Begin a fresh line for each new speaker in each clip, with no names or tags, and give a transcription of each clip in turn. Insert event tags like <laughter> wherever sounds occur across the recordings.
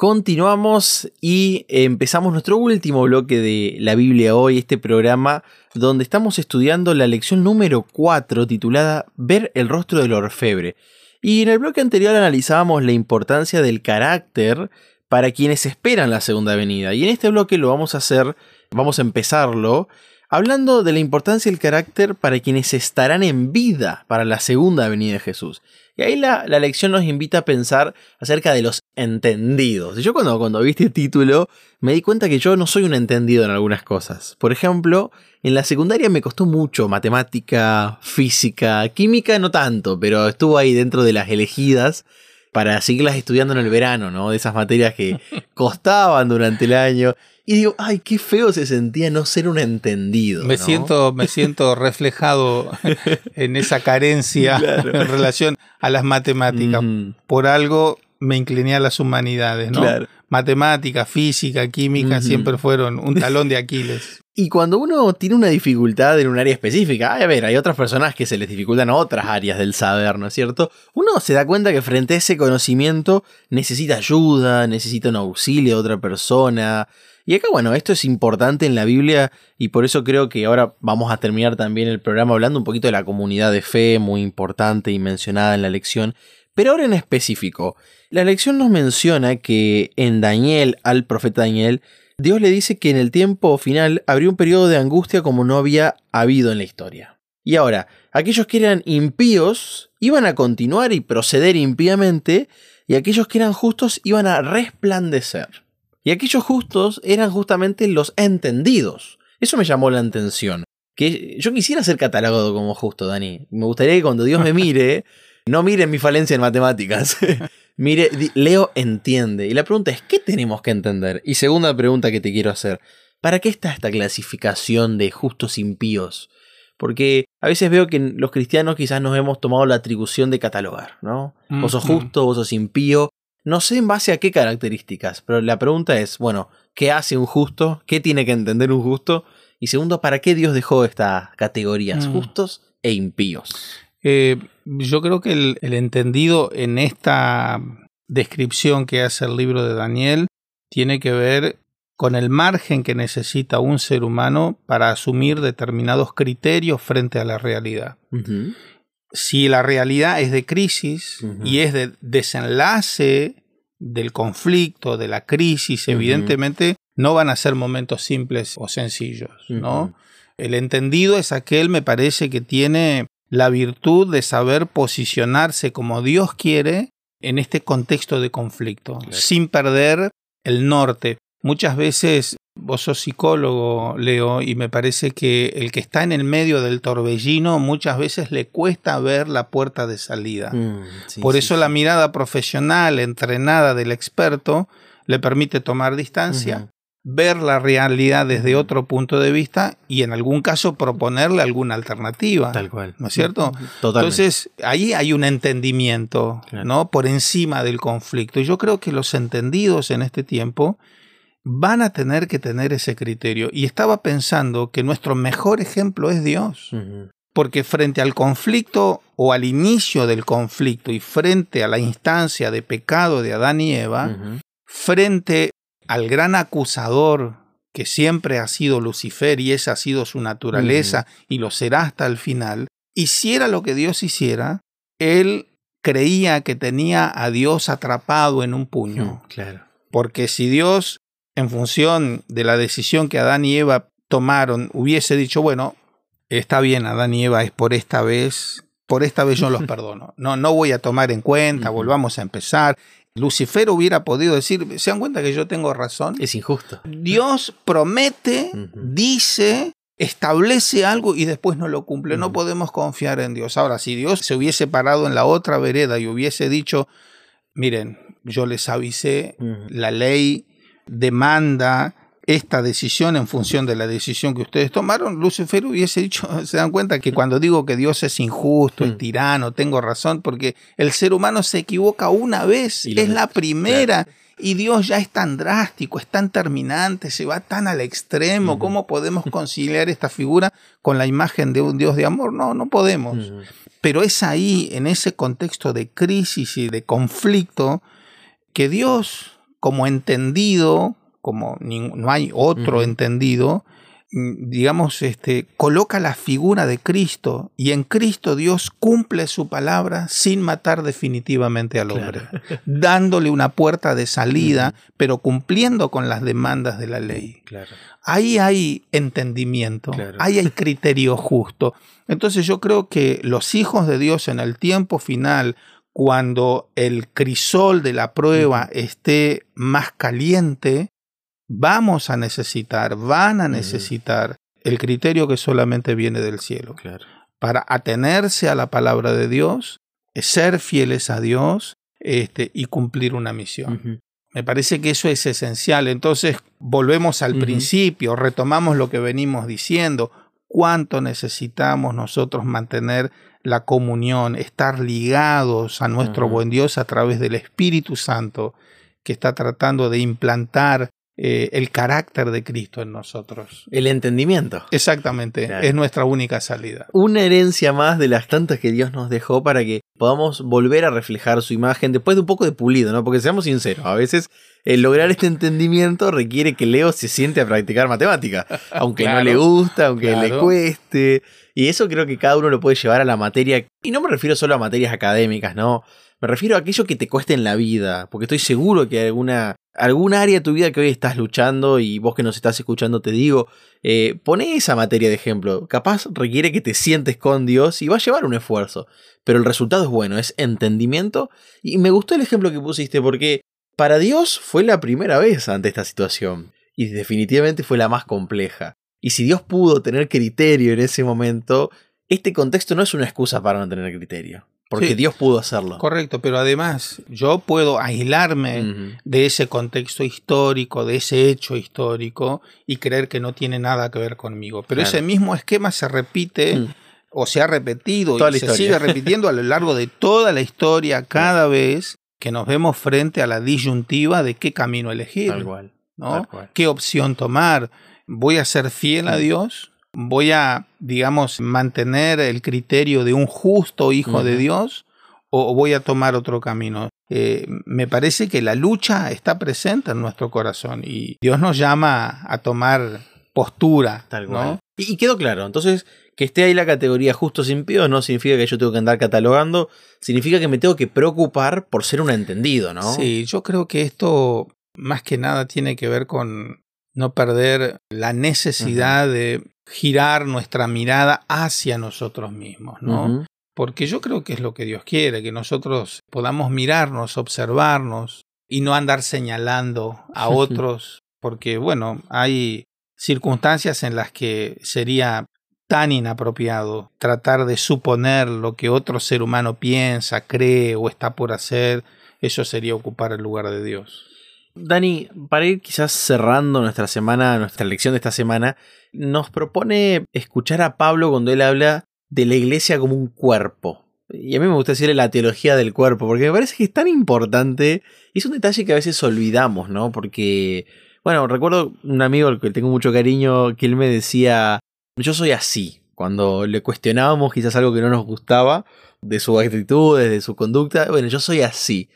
Continuamos y empezamos nuestro último bloque de la Biblia hoy, este programa donde estamos estudiando la lección número 4 titulada Ver el rostro del orfebre. Y en el bloque anterior analizábamos la importancia del carácter para quienes esperan la segunda venida. Y en este bloque lo vamos a hacer, vamos a empezarlo hablando de la importancia del carácter para quienes estarán en vida para la segunda venida de Jesús. Y ahí la, lección nos invita a pensar acerca de los entendidos. Yo cuando, cuando vi este título me di cuenta que yo no soy un entendido en algunas cosas. Por ejemplo, en la secundaria me costó mucho matemática, física, química no tanto, pero estuvo ahí dentro de las elegidas para seguirlas estudiando en el verano, ¿no? De esas materias que <laughs> costaban durante el año. Y digo, ay, qué feo se sentía no ser un entendido.
Me, siento, me siento <laughs> reflejado en esa carencia en relación a las matemáticas. Por algo me incliné a las humanidades, ¿no? Matemática, física, química siempre fueron un talón de Aquiles. <laughs>
Y cuando uno tiene una dificultad en un área específica, a ver, hay otras personas que se les dificultan otras áreas del saber, ¿no es cierto? Uno se da cuenta que frente a ese conocimiento necesita ayuda, necesita un auxilio de otra persona, y acá, bueno, esto es importante en la Biblia y por eso creo que ahora vamos a terminar también el programa hablando un poquito de la comunidad de fe, muy importante y mencionada en la lección. Pero ahora en específico, la lección nos menciona que en Daniel, al profeta Daniel, Dios le dice que en el tiempo final habría un periodo de angustia como no había habido en la historia. Y ahora, aquellos que eran impíos iban a continuar y proceder impíamente, y aquellos que eran justos iban a resplandecer. Y aquellos justos eran justamente los entendidos. Eso me llamó la atención. Que yo quisiera ser catalogado como justo, Dani. Me gustaría que cuando Dios me <laughs> mire, no mire mi falencia en matemáticas. <laughs> mire, Leo entiende. Y la pregunta es, ¿qué tenemos que entender? Y segunda pregunta que te quiero hacer, ¿para qué está esta clasificación de justos impíos? Porque a veces veo que los cristianos quizás nos hemos tomado la atribución de catalogar, ¿no? Vos sos justo, vos sos impío, no sé en base a qué características, pero la pregunta es, bueno, ¿qué hace un justo? ¿Qué tiene que entender un justo? Y segundo, ¿para qué Dios dejó estas categorías, mm. justos e impíos?
Eh, yo creo que el, el, entendido en esta descripción que hace el libro de Daniel tiene que ver con el margen que necesita un ser humano para asumir determinados criterios frente a la realidad. Si la realidad es de crisis y es de desenlace del conflicto, de la crisis, evidentemente no van a ser momentos simples o sencillos, ¿no? El entendido es aquel, me parece, que tiene la virtud de saber posicionarse como Dios quiere en este contexto de conflicto, sin perder el norte. Muchas veces Vos sos psicólogo, Leo, y me parece que el que está en el medio del torbellino muchas veces le cuesta ver la puerta de salida. Mm, Por eso la mirada profesional, entrenada del experto, le permite tomar distancia, ver la realidad desde otro punto de vista y en algún caso proponerle alguna alternativa.
Tal cual.
¿No es cierto? Entonces, ahí hay un entendimiento, ¿no? Por encima del conflicto. Y yo creo que los entendidos en este tiempo van a tener que tener ese criterio. Y estaba pensando que nuestro mejor ejemplo es Dios. Porque frente al conflicto o al inicio del conflicto y frente a la instancia de pecado de Adán y Eva, frente al gran acusador que siempre ha sido Lucifer y esa ha sido su naturaleza y lo será hasta el final, hiciera lo que Dios hiciera, él creía que tenía a Dios atrapado en un puño.
Claro.
Porque si Dios en función de la decisión que Adán y Eva tomaron, hubiese dicho, bueno, está bien, Adán y Eva es por esta vez, por esta vez yo los <laughs> perdono. No, no voy a tomar en cuenta, volvamos a empezar. Lucifer hubiera podido decir, ¿se dan cuenta que yo tengo razón?
Es injusto.
Dios promete, dice, establece algo y después no lo cumple. No podemos confiar en Dios. Ahora, si Dios se hubiese parado en la otra vereda y hubiese dicho, miren, yo les avisé, la ley demanda esta decisión en función de la decisión que ustedes tomaron, Lucifer hubiese dicho, <laughs> se dan cuenta que cuando digo que Dios es injusto, es mm. tirano, tengo razón, porque el ser humano se equivoca una vez, es la primera. Y Dios ya es tan drástico, es tan terminante, se va tan al extremo. ¿Cómo podemos conciliar esta figura con la imagen de un Dios de amor? No, no podemos. Pero es ahí, en ese contexto de crisis y de conflicto, que Dios como entendido, como no hay otro entendido, mm, digamos, este, coloca la figura de Cristo y en Cristo Dios cumple su palabra sin matar definitivamente al hombre, <laughs> dándole una puerta de salida, pero cumpliendo con las demandas de la ley. Ahí hay entendimiento, ahí hay criterio justo. Entonces yo creo que los hijos de Dios en el tiempo final, cuando el crisol de la prueba esté más caliente, vamos a necesitar, van a necesitar el criterio que solamente viene del cielo. Para atenerse a la palabra de Dios, ser fieles a Dios este, y cumplir una misión. Me parece que eso es esencial. Entonces, volvemos al principio, retomamos lo que venimos diciendo. ¿Cuánto necesitamos nosotros mantener la comunión, estar ligados a nuestro buen Dios a través del Espíritu Santo que está tratando de implantar eh, el carácter de Cristo en nosotros.
El entendimiento.
Exactamente, es nuestra única salida.
Una herencia más de las tantas que Dios nos dejó para que podamos volver a reflejar su imagen después de un poco de pulido, ¿no? Porque seamos sinceros, a veces el lograr este entendimiento requiere que Leo se siente a practicar matemática, <laughs> aunque no le gusta, aunque le cueste. Y eso creo que cada uno lo puede llevar a la materia. Y no me refiero solo a materias académicas, ¿no? Me refiero a aquello que te cueste en la vida, porque estoy seguro que alguna algún área de tu vida que hoy estás luchando y vos que nos estás escuchando te digo, eh, pone esa materia de ejemplo. Capaz requiere que te sientes con Dios y va a llevar un esfuerzo, pero el resultado es bueno, es entendimiento. Y me gustó el ejemplo que pusiste porque para Dios fue la primera vez ante esta situación y definitivamente fue la más compleja. Y si Dios pudo tener criterio en ese momento, este contexto no es una excusa para no tener criterio. Porque Dios pudo hacerlo.
Correcto, pero además yo puedo aislarme de ese contexto histórico, de ese hecho histórico y creer que no tiene nada que ver conmigo. Pero ese mismo esquema se repite mm. o se ha repetido y se sigue repitiendo a lo largo de toda la historia cada vez que nos vemos frente a la disyuntiva de qué camino elegir. ¿no? ¿Qué opción tomar? ¿Voy a ser fiel a mm. Dios? Voy a, digamos, mantener el criterio de un justo hijo de Dios o voy a tomar otro camino. Eh, me parece que la lucha está presente en nuestro corazón y Dios nos llama a tomar postura. Tal cual.
Y, quedó claro, entonces que esté ahí la categoría justo sin pío no significa que yo tengo que andar catalogando, significa que me tengo que preocupar por ser un entendido, ¿no?
Sí, yo creo que esto más que nada tiene que ver con no perder la necesidad de girar nuestra mirada hacia nosotros mismos, ¿no? Porque yo creo que es lo que Dios quiere, que nosotros podamos mirarnos, observarnos y no andar señalando a otros, porque bueno, hay circunstancias en las que sería tan inapropiado tratar de suponer lo que otro ser humano piensa, cree o está por hacer, eso sería ocupar el lugar de Dios.
Dani, para ir quizás cerrando nuestra semana, nuestra lección de esta semana, nos propone escuchar a Pablo cuando él habla de la iglesia como un cuerpo. Y a mí me gusta decirle la teología del cuerpo, porque me parece que es tan importante. Y es un detalle que a veces olvidamos, ¿no? Porque, bueno, recuerdo un amigo al que tengo mucho cariño, que él me decía, yo soy así. Cuando le cuestionábamos quizás algo que no nos gustaba, de su actitud, de su conducta, bueno, yo soy así.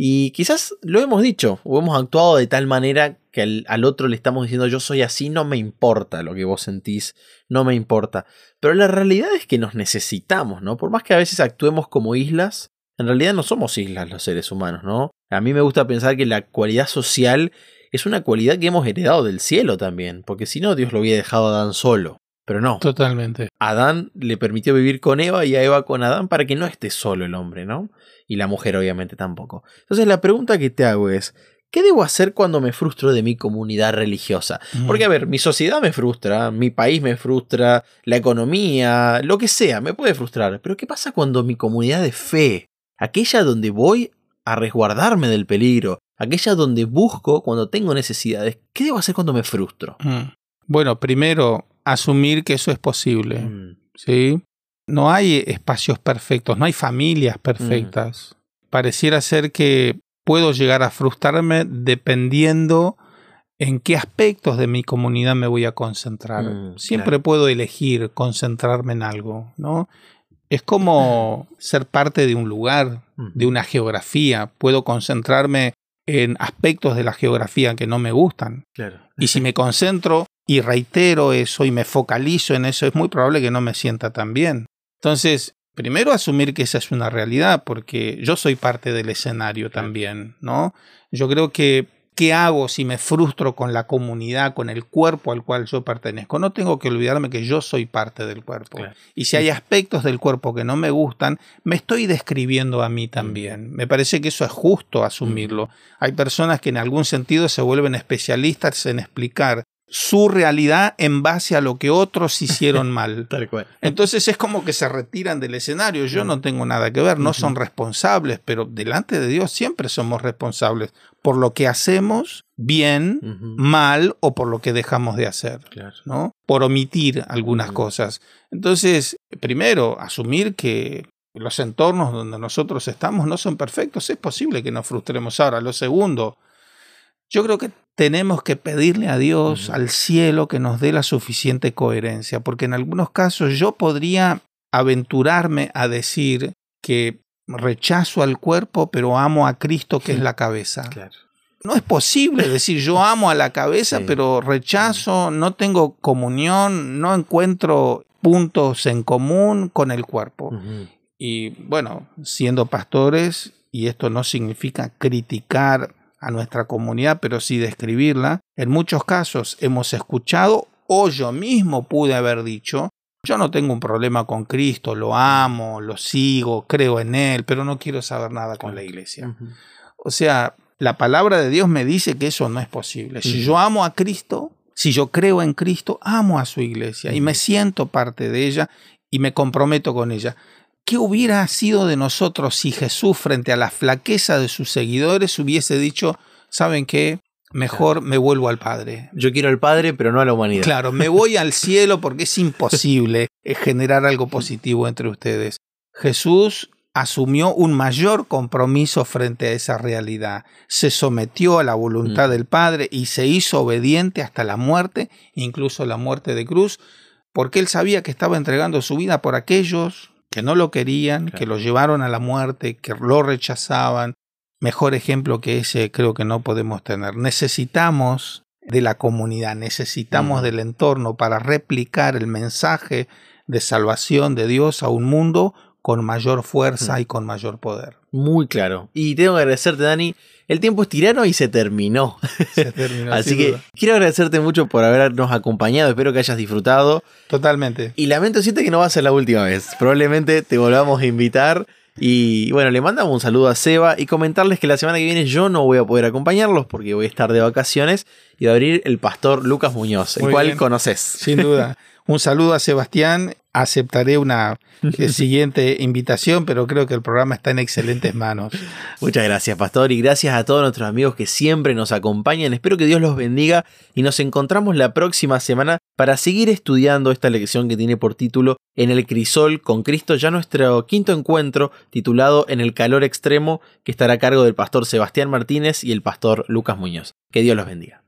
Y quizás lo hemos dicho, o hemos actuado de tal manera que al, otro le estamos diciendo yo soy así, no me importa lo que vos sentís, no me importa. Pero la realidad es que nos necesitamos, ¿no? Por más que a veces actuemos como islas, en realidad no somos islas los seres humanos, ¿no? A mí me gusta pensar que la cualidad social es una cualidad que hemos heredado del cielo también, porque si no Dios lo hubiera dejado a Adán solo. Pero no.
Totalmente.
Adán le permitió vivir con Eva y a Eva con Adán para que no esté solo el hombre, ¿no? y la mujer obviamente tampoco. Entonces la pregunta que te hago es, ¿qué debo hacer cuando me frustro de mi comunidad religiosa? Porque a ver, mi sociedad me frustra, mi país me frustra, la economía, lo que sea, me puede frustrar, pero ¿qué pasa cuando mi comunidad de fe, aquella donde voy a resguardarme del peligro, aquella donde busco cuando tengo necesidades, ¿qué debo hacer cuando me frustro?
Bueno, primero, asumir que eso es posible. Mm. ¿Sí? no hay espacios perfectos, no hay familias mm. perfectas. Pareciera ser que puedo llegar a frustrarme dependiendo en qué aspectos de mi comunidad me voy a concentrar. Mm, Siempre puedo elegir concentrarme en algo, ¿no? Es como <laughs> ser parte de un lugar, de una geografía. Puedo concentrarme en aspectos de la geografía que no me gustan.
Claro.
Y si me concentro y reitero eso y me focalizo en eso, es muy probable que no me sienta tan bien. Entonces, primero asumir que esa es una realidad, porque yo soy parte del escenario también, ¿no? Yo creo que ¿Qué hago si me frustro con la comunidad, con el cuerpo al cual yo pertenezco? No tengo que olvidarme que yo soy parte del cuerpo. Y si hay aspectos del cuerpo que no me gustan, me estoy describiendo a mí mm. también. Me parece que eso es justo asumirlo. Mm. Hay personas que en algún sentido se vuelven especialistas en explicar su realidad en base a lo que otros hicieron mal. <laughs> Entonces es como que se retiran del escenario. Yo no tengo nada que ver, no son responsables, pero delante de Dios siempre somos responsables por lo que hacemos bien, mal o por lo que dejamos de hacer, ¿no? Por omitir algunas cosas. Entonces, primero, asumir que los entornos donde nosotros estamos no son perfectos, es posible que nos frustremos ahora. Lo segundo, yo creo que tenemos que pedirle a Dios, al cielo, que nos dé la suficiente coherencia, porque en algunos casos yo podría aventurarme a decir que rechazo al cuerpo, pero amo a Cristo, que es la cabeza. No es posible decir yo amo a la cabeza, pero rechazo, no tengo comunión, no encuentro puntos en común con el cuerpo. Y bueno, siendo pastores, y esto no significa criticar a nuestra comunidad, pero sí describirla. En muchos casos hemos escuchado o yo mismo pude haber dicho, yo no tengo un problema con Cristo, lo amo, lo sigo, creo en Él, pero no quiero saber nada con la iglesia. O sea, la palabra de Dios me dice que eso no es posible. Si yo amo a Cristo, si yo creo en Cristo, amo a su iglesia y me siento parte de ella y me comprometo con ella. ¿Qué hubiera sido de nosotros si Jesús, frente a la flaqueza de sus seguidores, hubiese dicho, ¿saben qué? Mejor me vuelvo al Padre.
Yo quiero al Padre, pero no a la humanidad.
Claro, me voy al cielo porque es imposible generar algo positivo entre ustedes. Jesús asumió un mayor compromiso frente a esa realidad. Se sometió a la voluntad mm. del Padre y se hizo obediente hasta la muerte, incluso la muerte de cruz, porque él sabía que estaba entregando su vida por aquellos que no lo querían, que lo llevaron a la muerte, que lo rechazaban. Mejor ejemplo que ese creo que no podemos tener. Necesitamos de la comunidad, necesitamos del entorno para replicar el mensaje de salvación de Dios a un mundo con mayor fuerza y con mayor poder.
Muy claro. Y tengo que agradecerte, Dani, el tiempo es tirano y se terminó. Se terminó <laughs> Así que quiero agradecerte mucho por habernos acompañado. Espero que hayas disfrutado.
Totalmente.
Y lamento siente que no va a ser la última vez. Probablemente te volvamos a invitar. Y bueno, le mandamos un saludo a Seba y comentarles que la semana que viene yo no voy a poder acompañarlos porque voy a estar de vacaciones y a abrir el pastor Lucas Muñoz, el cual conoces.
Sin duda. <laughs> Un saludo a Sebastián. Aceptaré una eh, <laughs> siguiente invitación, pero creo que el programa está en excelentes manos.
Muchas gracias, Pastor, y gracias a todos nuestros amigos que siempre nos acompañan. Espero que Dios los bendiga y nos encontramos la próxima semana para seguir estudiando esta lección que tiene por título En el crisol con Cristo, ya nuestro quinto encuentro titulado En el calor extremo, que estará a cargo del pastor Sebastián Martínez y el pastor Lucas Muñoz. Que Dios los bendiga.